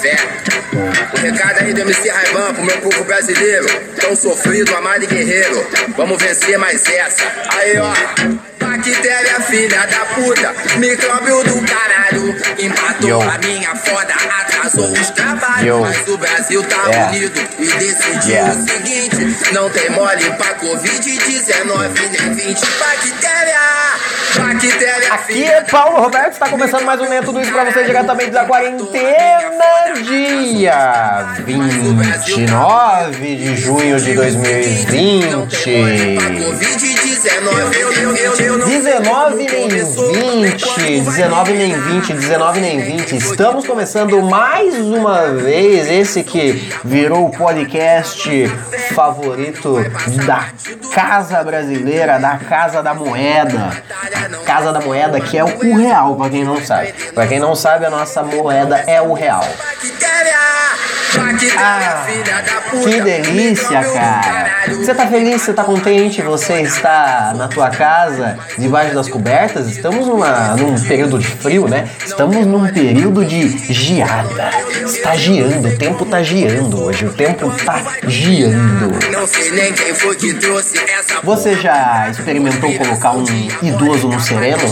fé. O recado aí do MC Raivan pro meu povo brasileiro. Tão sofrido, amado e guerreiro. Vamos vencer mais essa. Aí, ó. Bactéria, filha da puta, micróbio do caralho. Empatou Yo. a minha foda, atrasou os trabalhos. Yo. Mas o Brasil tá Yeah. unido e decidiu Yeah. o seguinte: não tem mole pra Covid-19 nem 20 bactéria. Aqui é Paulo Roberto, está começando mais um Neto Isso pra você diretamente da quarentena, dia 29 de junho de 2020. 19 nem 20, 19 nem 20, 19 nem 20. Estamos começando mais uma vez esse que virou o podcast favorito da Casa Brasileira, da Casa da Moeda. Casa da Moeda que é o real, pra quem não sabe. Pra quem não sabe, a nossa moeda é o real. Ah, que delícia, cara. Você tá feliz, você tá contente, você está na tua casa, debaixo das cobertas? Estamos numa, num período de frio, né? Estamos num período de geada. Está geando, o tempo tá geando hoje, o tempo tá geando. Você já experimentou colocar um idoso no sereno?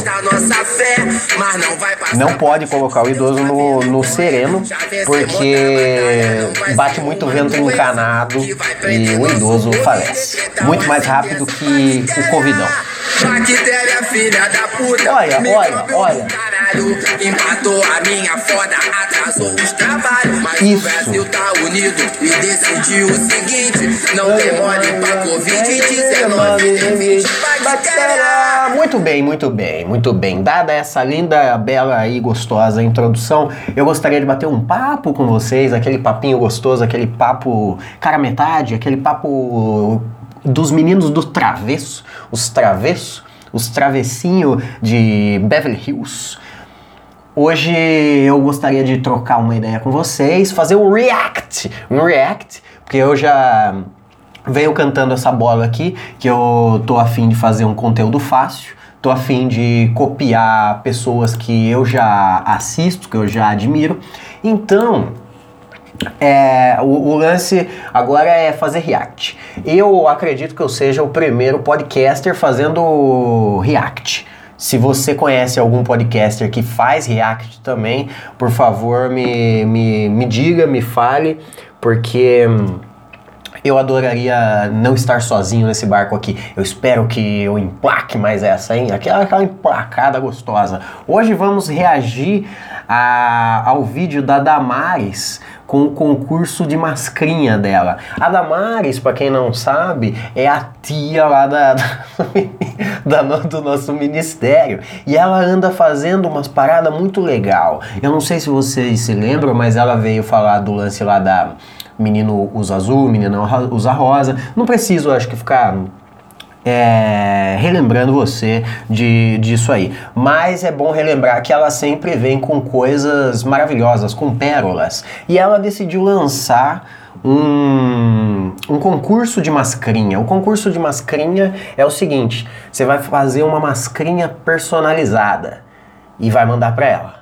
Não pode colocar o idoso no, no sereno, porque bate muito vento encanado e o idoso falece. Muito mais rápido que o Covidão. Olha, olha, olha. Empatou a minha foda, atrasou os trabalhos. Mas Isso. o Brasil tá unido e decidiu o seguinte: não tem mole pra Covid-19, nem 20 bactéria. Muito bem, muito bem, muito bem. Dada essa linda, bela e gostosa introdução, eu gostaria de bater um papo com vocês, aquele papinho gostoso, aquele papo cara metade, aquele papo dos meninos do travesso, os travessos, os travessinhos de Beverly Hills. Hoje eu gostaria de trocar uma ideia com vocês, fazer um react, um react, porque eu já venho cantando essa bola aqui, que eu tô afim de fazer um conteúdo fácil, tô afim de copiar pessoas que eu já assisto, que eu já admiro. Então, é, o, o lance agora é fazer react. Eu acredito que eu seja o primeiro podcaster fazendo react. Se você conhece algum podcaster que faz react também, por favor me, me, me diga, me fale, porque hum, eu adoraria não estar sozinho nesse barco aqui. Eu espero que eu emplaque mais essa, hein? Aquela, aquela emplacada gostosa. Hoje vamos reagir a- ao vídeo da Damares com o concurso de mascrinha dela. A Damares, pra quem não sabe, é a tia lá da, da no- do nosso ministério. E ela anda fazendo umas paradas muito legal. Eu não sei se vocês se lembram, mas ela veio falar do lance lá da menino usa azul, menina usa rosa. Não preciso, acho que ficar é, relembrando você de, disso aí. Mas é bom relembrar que ela sempre vem com coisas maravilhosas, com pérolas. E ela decidiu lançar um, um concurso de mascrinha. O concurso de mascrinha é o seguinte: você vai fazer uma mascrinha personalizada e vai mandar para ela.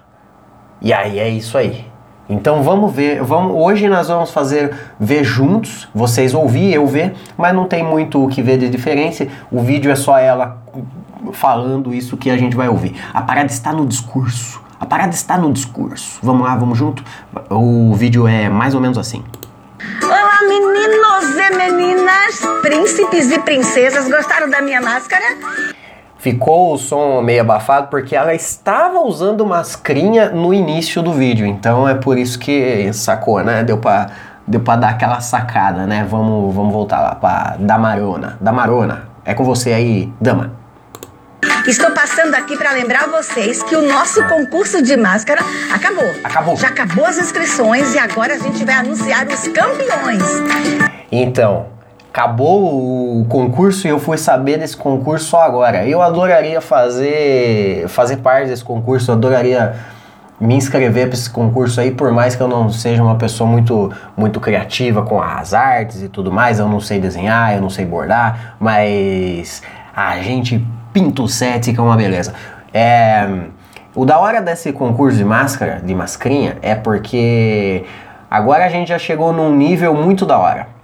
E aí é isso aí. Então vamos ver, vamos, hoje nós vamos fazer ver juntos, vocês ouvir, eu ver, mas não tem muito o que ver de diferença. O vídeo é só ela falando isso que a gente vai ouvir. A parada está no discurso. A parada está no discurso. Vamos lá, vamos junto. O vídeo é mais ou menos assim. Olá, meninos e meninas, príncipes e princesas. Gostaram da minha máscara? Ficou o som meio abafado porque ela estava usando mascrinha no início do vídeo, então é por isso que sacou, né? Deu pra, deu pra dar aquela sacada, né? Vamos, vamos voltar lá pra Damarona. Damarona, é com você aí, dama. Estou passando aqui para lembrar vocês que o nosso concurso de máscara acabou. Acabou. Já acabou as inscrições e agora a gente vai anunciar os campeões. Então, acabou o concurso e eu fui saber desse concurso só agora. Eu adoraria fazer fazer parte desse concurso, eu adoraria me inscrever para esse concurso aí, por mais que eu não seja uma pessoa muito muito criativa com as artes e tudo mais, eu não sei desenhar, eu não sei bordar, mas a gente pinta o set que é uma beleza. É, O da hora desse concurso de máscara, de mascrinha, é porque agora a gente já chegou num nível muito da hora.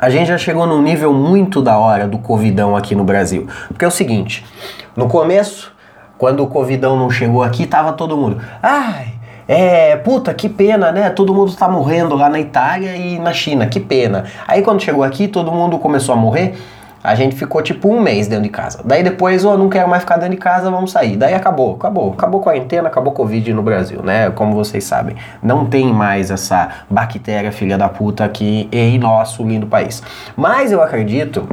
A gente já chegou num nível muito da hora do Covidão aqui no Brasil. Porque é o seguinte, no começo, quando o Covidão não chegou aqui, tava todo mundo. Ai, é, puta, que pena, né? Todo mundo tá morrendo lá na Itália e na China, que pena. Aí quando chegou aqui, todo mundo começou a morrer. A gente ficou tipo um mês dentro de casa. Daí depois, oh, não quero mais ficar dentro de casa, vamos sair. Daí acabou, acabou. Acabou a quarentena, acabou Covid no Brasil, né? Como vocês sabem. Não tem mais essa bactéria filha da puta aqui em nosso lindo país. Mas eu acredito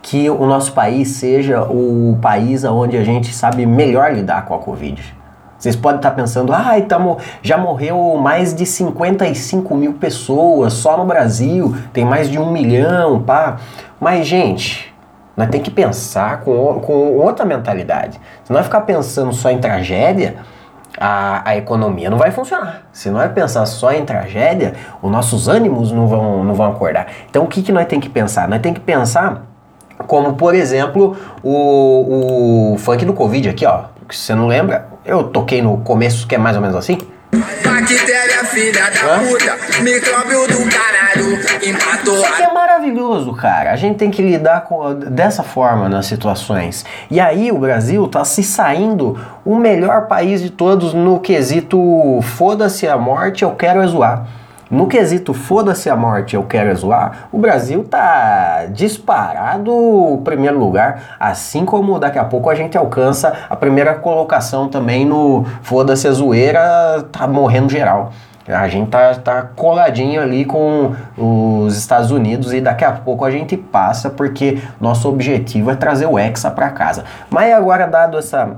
que o nosso país seja o país onde a gente sabe melhor lidar com a Covid. Vocês podem estar pensando, ai, tamo, já morreu mais de 55 mil pessoas só no Brasil, tem mais de um milhão, pá. Mas, gente, nós tem que pensar com, com outra mentalidade. Se nós ficar pensando só em tragédia, a, a economia não vai funcionar. Se nós pensar só em tragédia, os nossos ânimos não vão, não vão acordar. Então, o que, que nós tem que pensar? Nós tem que pensar como, por exemplo, o, o funk do Covid aqui, ó. Se você não lembra, eu toquei no começo, que é mais ou menos assim. Bactéria, filha da Hã? puta, micróbio do caralho, empatou Isso aqui é maravilhoso, cara. A gente tem que lidar com, dessa forma nas situações. E aí o Brasil tá se saindo o melhor país de todos no quesito foda-se a morte, eu quero é zoar. No quesito foda-se a morte, eu quero é zoar, o Brasil tá disparado primeiro lugar, assim como daqui a pouco a gente alcança a primeira colocação também no foda-se a zoeira, tá morrendo geral. A gente tá, tá coladinho ali com os Estados Unidos e daqui a pouco a gente passa porque nosso objetivo é trazer o Hexa para casa. Mas agora, dado essa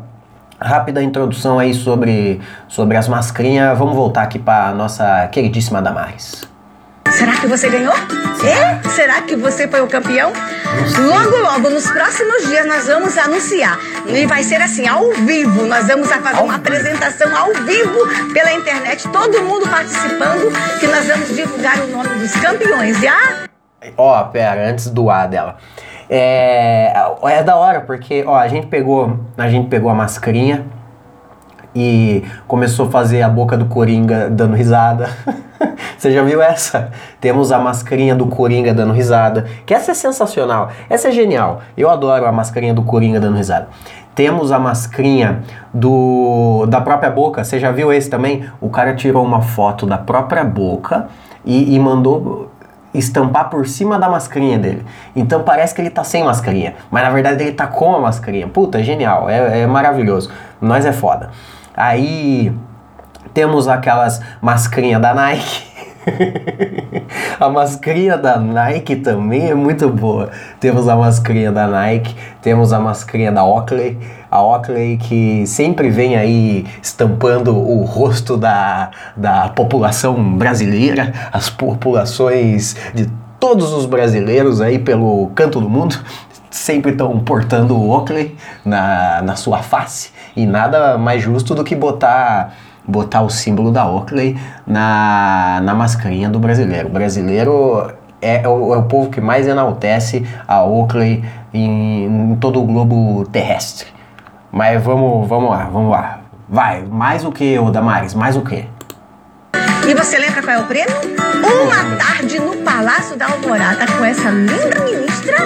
rápida introdução aí sobre, sobre as mascrinhas, vamos voltar aqui para nossa queridíssima Damares. Será que você ganhou? É? Será que você foi o campeão? Logo, logo, nos próximos dias, nós vamos anunciar. E vai ser assim, ao vivo. Nós vamos fazer uma apresentação ao vivo pela internet, todo mundo participando, que nós vamos divulgar o nome dos campeões. Já? Ó, pera, antes do A dela. É, é da hora, porque ó, a gente pegou, a gente pegou a mascarinha e começou a fazer a boca do Coringa dando risada. Você já viu essa? Temos a mascarinha do Coringa dando risada, que essa é sensacional, essa é genial. Eu adoro a mascarinha do Coringa dando risada. Temos a mascarinha do da própria boca. Você já viu esse também? O cara tirou uma foto da própria boca e, e mandou estampar por cima da mascarinha dele. Então parece que ele tá sem mascarinha, mas na verdade ele tá com a mascarinha. Puta, genial, é, é maravilhoso. Nós é foda. Aí temos aquelas mascarinhas da Nike. a mascarinha da Nike também é muito boa. Temos a mascarinha da Nike, temos a mascarinha da Oakley, a Oakley que sempre vem aí estampando o rosto da, da população brasileira, as populações de todos os brasileiros aí pelo canto do mundo sempre estão portando o Oakley na, na sua face e nada mais justo do que botar botar o símbolo da Oakley na, na mascarinha do brasileiro. O brasileiro é, é, o, é o povo que mais enaltece a Oakley em, em todo o globo terrestre. Mas vamos, vamos lá, vamos lá. Vai, mais o que, ô Damares? Mais o que? E você lembra qual é o prêmio? Uma tarde no Palácio da Alvorada com essa linda ministra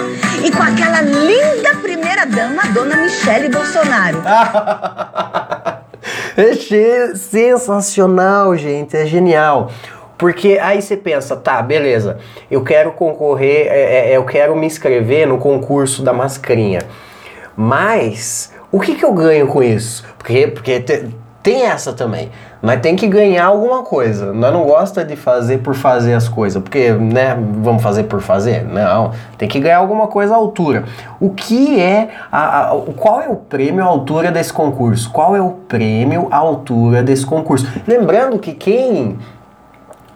e com aquela linda primeira dama, dona Michele Bolsonaro. É sensacional, gente, é genial. Porque aí você pensa, tá, beleza, eu quero concorrer, é, é, eu quero me inscrever no concurso da mascarinha. Mas o que, que eu ganho com isso? Porque, porque te- tem essa também. Nós tem que ganhar alguma coisa. Nós não gosta de fazer por fazer as coisas, porque, né, vamos fazer por fazer? Não, tem que ganhar alguma coisa à altura. O que é a, a- qual é o prêmio à altura desse concurso? Qual é o prêmio à altura desse concurso? Lembrando que quem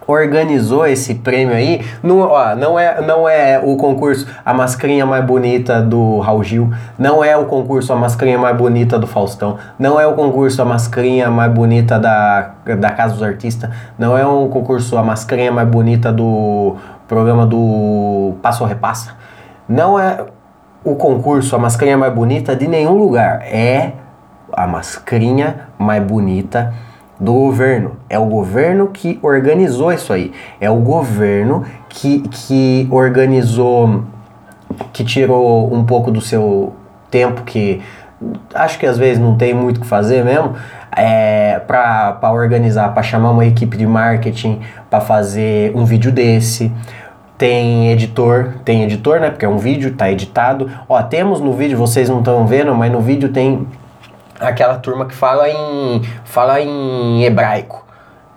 organizou esse prêmio aí, não, ó, não, é, não é o concurso A Mascarinha Mais Bonita do Raul Gil, não é o concurso A Mascarinha Mais Bonita do Faustão, não é o concurso A Mascarinha Mais Bonita da, da Casa dos Artistas, não é um concurso A Mascarinha Mais Bonita do programa do Passo ou Repassa, não é o concurso A Mascarinha Mais Bonita de nenhum lugar, é a mascrinha mais bonita do governo. É o governo que organizou isso aí. É o governo que, que organizou, que tirou um pouco do seu tempo, que acho que às vezes não tem muito o que fazer mesmo, é, para organizar, para chamar uma equipe de marketing para fazer um vídeo desse. Tem editor, tem editor, né? Porque é um vídeo, tá editado. Ó, temos no vídeo, vocês não estão vendo, mas no vídeo tem aquela turma que fala em fala em hebraico,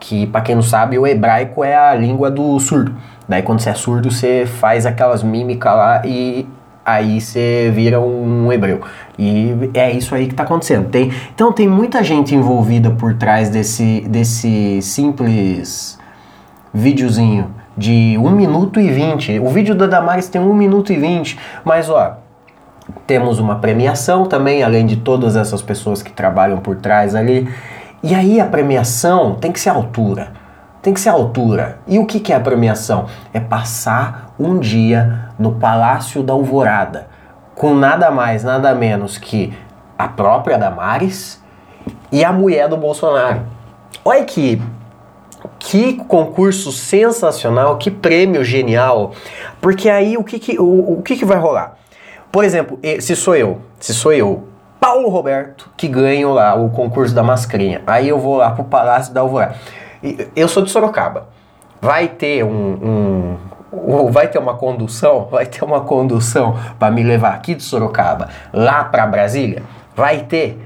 que para quem não sabe, o hebraico é a língua do surdo. Daí quando você é surdo, você faz aquelas mímicas lá e aí você vira um hebreu. E é isso aí que está acontecendo. Tem, então tem muita gente envolvida por trás desse, desse simples videozinho de 1 minuto e 20. O vídeo da Damares tem 1 minuto e 20, mas ó, temos uma premiação também, além de todas essas pessoas que trabalham por trás ali. E aí a premiação tem que ser altura. Tem que ser altura. E o que, que é a premiação? É passar um dia no Palácio da Alvorada, com nada mais, nada menos que a própria Damares e a mulher do Bolsonaro. Olha que que concurso sensacional, que prêmio genial. Porque aí o que, que, o, o que, que vai rolar? Por exemplo, se sou eu, se sou eu, Paulo Roberto, que ganho lá o concurso da mascarinha. Aí eu vou lá pro Palácio da Alvorada. Eu sou de Sorocaba. Vai ter um, um vai ter uma condução, vai ter uma condução para me levar aqui de Sorocaba lá para Brasília? Vai ter.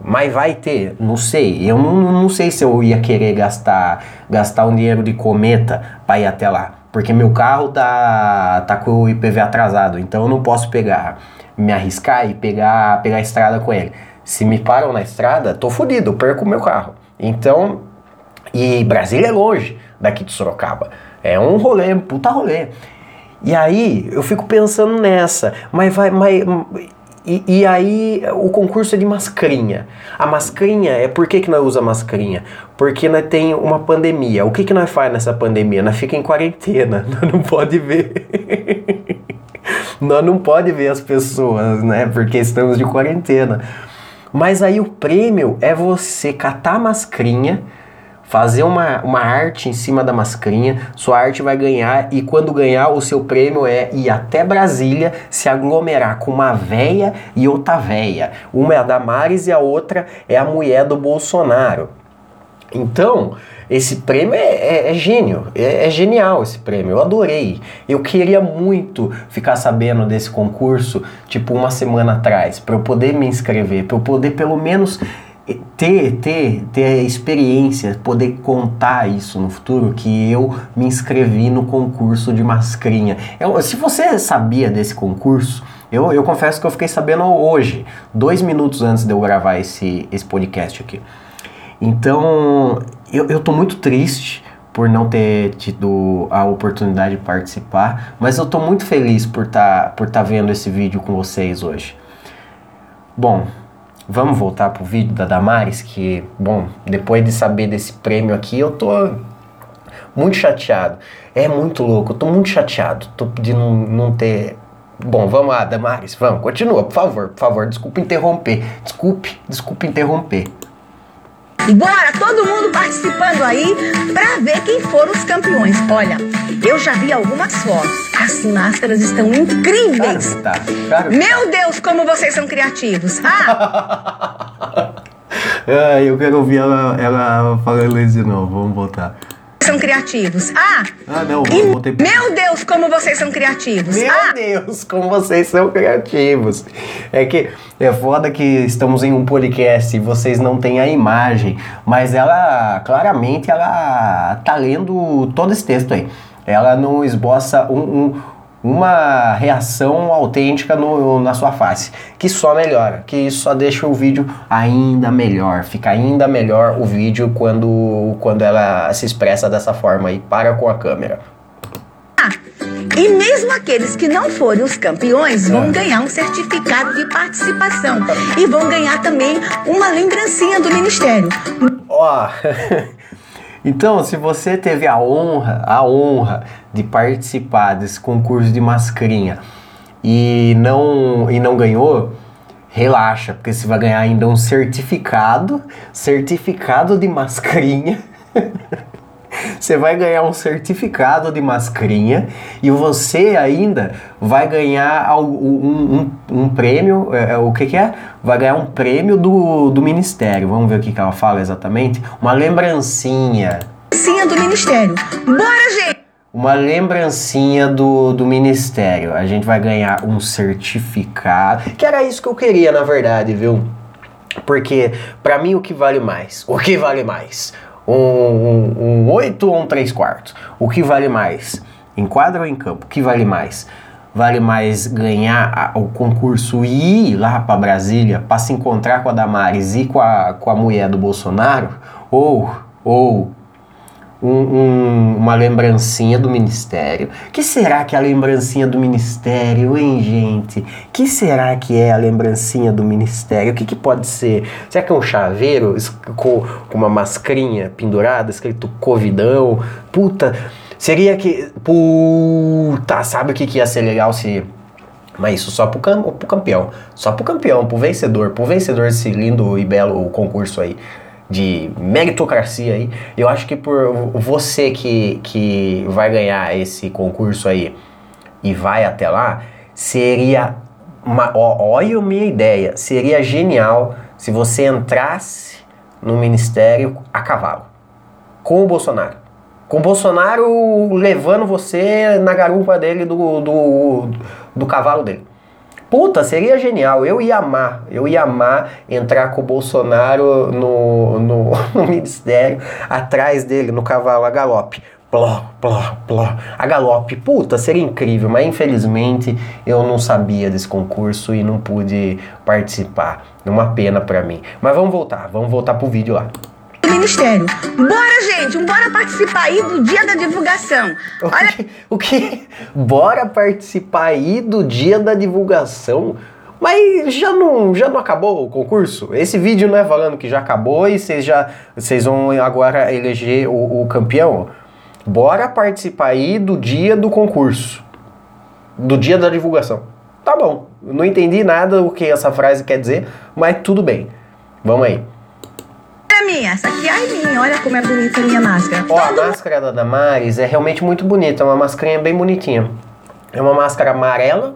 Mas vai ter, não sei. Eu não, não sei se eu ia querer gastar gastar um dinheiro de cometa para ir até lá porque meu carro tá, tá com o IPV atrasado, então eu não posso pegar, me arriscar e pegar, pegar a estrada com ele. Se me param na estrada, tô fodido, perco o meu carro. Então, e Brasília é longe daqui de Sorocaba. É um rolê, um puta rolê. E aí eu fico pensando nessa, mas vai, mas e, e, aí o concurso é de mascarinha. A mascarinha é por que, que nós usa mascarinha? Porque nós tem uma pandemia. O que, que nós faz nessa pandemia? Nós fica em quarentena. Nós não pode ver. nós não pode ver as pessoas, né? Porque estamos de quarentena. Mas aí o prêmio é você catar a mascarinha fazer uma, uma arte em cima da mascarinha, sua arte vai ganhar e quando ganhar o seu prêmio é ir até Brasília se aglomerar com uma véia e outra véia. Uma é a Damares e a outra é a mulher do Bolsonaro. Então, esse prêmio é, é, é gênio, é, é, genial esse prêmio, eu adorei. Eu queria muito ficar sabendo desse concurso, tipo uma semana atrás, para eu poder me inscrever, para eu poder pelo menos ter, ter, ter experiência, poder contar isso no futuro, que eu me inscrevi no concurso de mascrinha. Eu, se você sabia desse concurso, eu, eu confesso que eu fiquei sabendo hoje, dois minutos antes de eu gravar esse, esse podcast aqui. Então, eu, eu tô muito triste por não ter tido a oportunidade de participar, mas eu tô muito feliz por estar tá, por tá vendo esse vídeo com vocês hoje. Bom, Vamos voltar pro vídeo da Damares, que, bom, depois de saber desse prêmio aqui, eu tô muito chateado. É muito louco, eu tô muito chateado tô, de não, não ter. Bom, vamos lá, Damares, vamos, continua, por favor, por favor, desculpe interromper. Desculpe, desculpe interromper. Bora, todo mundo participando aí para ver quem foram os campeões. Olha, eu já vi algumas fotos. As máscaras estão incríveis. Claro, tá. claro. Meu Deus, como vocês são criativos. Ah! ah eu quero ouvir ela, ela falando isso de novo. Vamos voltar são criativos. Ah! Ah, não, e, voltei... Meu Deus, como vocês são criativos. Meu ah. Deus, como vocês são criativos. É que é foda que estamos em um podcast e vocês não têm a imagem, mas ela, claramente, ela tá lendo todo esse texto aí. Ela não esboça um, um uma reação autêntica no, na sua face, que só melhora, que isso só deixa o vídeo ainda melhor, fica ainda melhor o vídeo quando, quando ela se expressa dessa forma e para com a câmera. Ah, e mesmo aqueles que não forem os campeões vão é. ganhar um certificado de participação e vão ganhar também uma lembrancinha do ministério. Ó, oh. Então, se você teve a honra, a honra de participar desse concurso de mascarinha e não, e não ganhou, relaxa, porque você vai ganhar ainda um certificado, certificado de mascarinha. Você vai ganhar um certificado de mascarinha e você ainda vai ganhar um, um, um prêmio. É, é, o que, que, é? Vai ganhar um prêmio do, do Ministério. Vamos ver o que, que ela fala exatamente. Uma lembrancinha. Lembrancinha do Ministério. Bora, gente! Uma lembrancinha do, do Ministério. A gente vai ganhar um certificado. Que era isso que eu queria, na verdade, viu? Porque, para mim, o que vale mais? O que vale mais? Um, um, um 8 ou um 3 quartos? O que vale mais? Em quadra ou em campo? O que vale mais? Vale mais ganhar a, o concurso e ir lá para Brasília para se encontrar com a Damares e com a, com a mulher do Bolsonaro? Ou, ou um, um, uma lembrancinha do ministério. que será que é a lembrancinha do ministério, hein, gente? que será que é a lembrancinha do ministério? O que, que pode ser? Será que é um chaveiro com, uma mascrinha pendurada, escrito Covidão? Puta, seria que. Puta, sabe o que, que ia ser legal se. Mas isso só pro, cam pro campeão. Só pro campeão, pro vencedor. Pro vencedor desse lindo e belo concurso aí de meritocracia aí. Eu acho que por você que, que vai ganhar esse concurso aí e vai até lá, seria uma, ó, olha a minha ideia, seria genial se você entrasse no ministério a cavalo com o Bolsonaro. Com o Bolsonaro levando você na garupa dele do, do, do cavalo dele. Puta, seria genial. Eu ia amar. Eu ia amar entrar com o Bolsonaro no, no, no ministério, atrás dele, no cavalo a galope. Pló, pló, pló. A galope. Puta, seria incrível, mas infelizmente eu não sabia desse concurso e não pude participar. Uma pena para mim. Mas vamos voltar, vamos voltar pro vídeo lá. Ministério. Bora, gente, bora participar aí do dia da divulgação. Olha... O, que? Bora participar aí do dia da divulgação? Mas já não, já não acabou o concurso? Esse vídeo não é falando que já acabou e vocês já vocês vão agora eleger o, o campeão? Bora participar aí do dia do concurso. Do dia da divulgação. Tá bom. Não entendi nada o que essa frase quer dizer, mas tudo bem. Vamos aí é minha, essa aqui é. Olha como é bonita a minha máscara. Ó, a máscara da Damares é realmente muito bonita, é uma mascarinha bem bonitinha. É uma máscara amarela,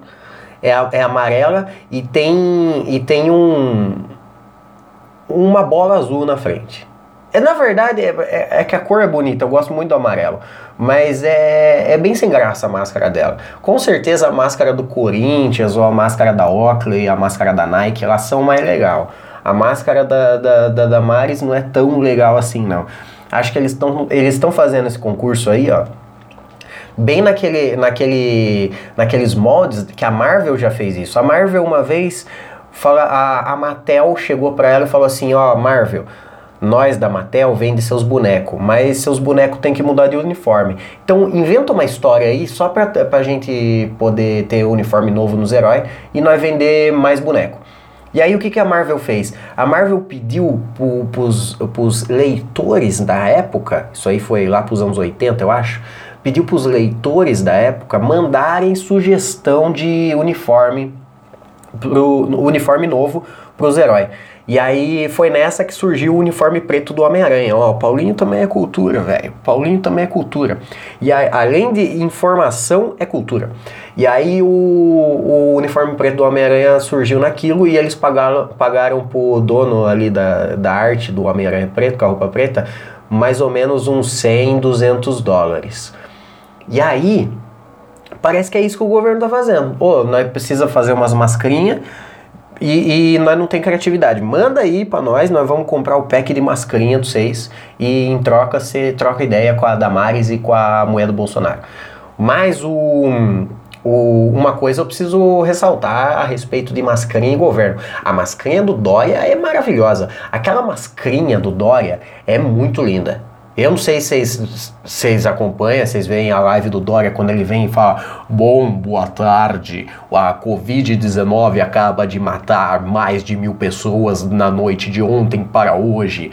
é, é amarela e tem, e tem um uma bola azul na frente. É, na verdade, é, é, é, que a cor é bonita, eu gosto muito do amarelo. Mas é, é bem sem graça a máscara dela. Com certeza a máscara do Corinthians, ou a máscara da Oakley, a máscara da Nike, elas são mais legal. A máscara da, da, da Damares não é tão legal assim, não. Acho que eles estão eles fazendo esse concurso aí, ó. Bem naquele, naquele, naqueles moldes que a Marvel já fez isso. A Marvel uma vez, fala, a, a Mattel chegou para ela e falou assim, ó, Marvel, nós da Mattel vende seus bonecos, mas seus bonecos tem que mudar de uniforme. Então inventa uma história aí só pra, pra gente poder ter uniforme novo nos heróis e nós vender mais boneco. E aí o que, que a Marvel fez? A Marvel pediu para os leitores da época, isso aí foi lá para os anos 80, eu acho, pediu para os leitores da época mandarem sugestão de uniforme, pro, uniforme novo para os heróis. E aí foi nessa que surgiu o uniforme preto do Homem-Aranha. Ó, Paulinho também é cultura, velho. Paulinho também é cultura. E a, além de informação, é cultura. E aí o, o uniforme preto do Homem-Aranha surgiu naquilo e eles pagaram, pagaram pro dono ali da, da arte do Homem-Aranha preto, com a roupa preta, mais ou menos uns 100, 200 dólares. E aí, parece que é isso que o governo tá fazendo. Pô, nós precisa fazer umas mascarinhas e, e, nós não tem criatividade. Manda aí para nós, nós vamos comprar o pack de mascarinha dos seis e em troca você troca ideia com a Damares e com a mulher do Bolsonaro. Mas o, o, uma coisa eu preciso ressaltar a respeito de mascarinha e governo. A mascarinha do Dória é maravilhosa. Aquela mascarinha do Dória é muito linda. Eu não sei se vocês acompanham, vocês veem a live do Dória quando ele vem e fala: Bom, boa tarde, a Covid-19 acaba de matar mais de mil pessoas na noite de ontem para hoje.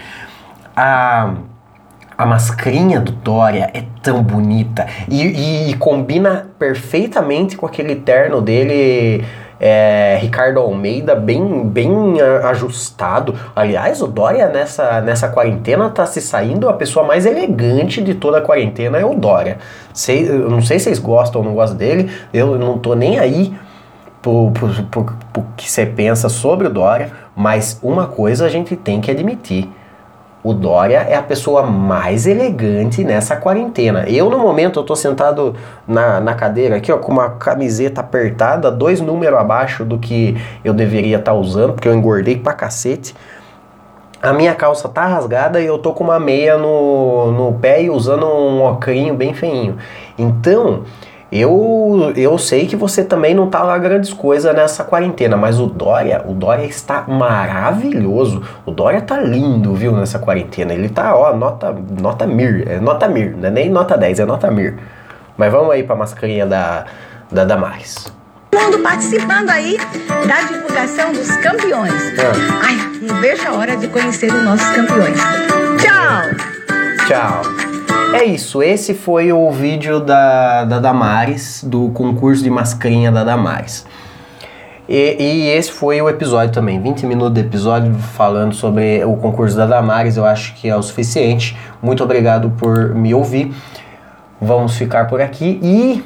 A, a mascarinha do Dória é tão bonita e, e, e combina perfeitamente com aquele terno dele é, Ricardo Almeida bem, bem ajustado. Aliás, o Dória nessa, nessa quarentena tá se saindo a pessoa mais elegante de toda a quarentena é o Dória. Sei, eu não sei se vocês gostam ou não gostam dele, eu não tô nem aí pro, pro que você pensa sobre o Dória, mas uma coisa a gente tem que admitir o Dória é a pessoa mais elegante nessa quarentena. Eu, no momento, eu tô sentado na, na cadeira aqui, ó, com uma camiseta apertada, dois números abaixo do que eu deveria estar tá usando, porque eu engordei pra cacete. A minha calça tá rasgada e eu tô com uma meia no, no pé e usando um ocrinho bem feinho. Então, eu, eu sei que você também não tá lá grandes coisas nessa quarentena, mas o Dória, o Dória está maravilhoso. O Dória tá lindo, viu, nessa quarentena. Ele tá, ó, nota, nota mir, é nota mir, não é nem nota 10, é nota mir. Mas vamos aí pra mascarinha da, da Damares. Mundo participando aí da divulgação dos campeões. Ah. Ai, não vejo a hora de conhecer os nossos campeões. Tchau! Tchau! É isso, esse foi o vídeo da, da Damares, do concurso de mascarinha da Damares. E, e, esse foi o episódio também, 20 minutos de episódio falando sobre o concurso da Damares, eu acho que é o suficiente. Muito obrigado por me ouvir. Vamos ficar por aqui e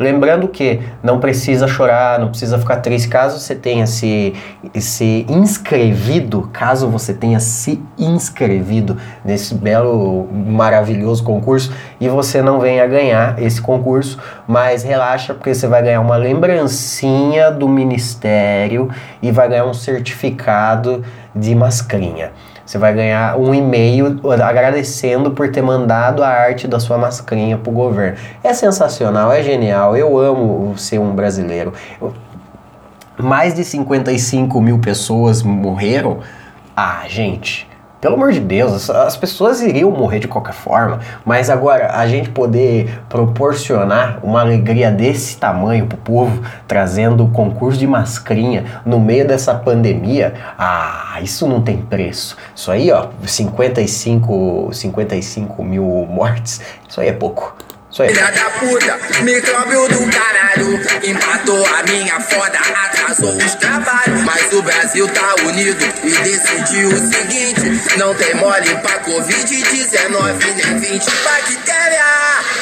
Lembrando que não precisa chorar, não precisa ficar triste caso você tenha se, se inscrevido, caso você tenha se inscrevido nesse belo, maravilhoso concurso e você não venha ganhar esse concurso, mas relaxa porque você vai ganhar uma lembrancinha do ministério e vai ganhar um certificado de mascrinha. Você vai ganhar um e-mail agradecendo por ter mandado a arte da sua mascarinha pro governo. É sensacional, é genial. Eu amo ser um brasileiro. Mais de 55 mil pessoas morreram. Ah, gente, pelo amor de Deus, as pessoas iriam morrer de qualquer forma, mas agora a gente poder proporcionar uma alegria desse tamanho pro povo, trazendo o concurso de mascrinha no meio dessa pandemia, ah, isso não tem preço. Isso aí, ó, 55, 55 mil mortes, isso aí é pouco. Isso aí. Filha da puta, micróbio do caralho. Empatou a minha foda, atrasou os trabalhos. Mas o Brasil tá unido e decidiu o seguinte: não tem mole pra Covid-19 nem 20 bactérias.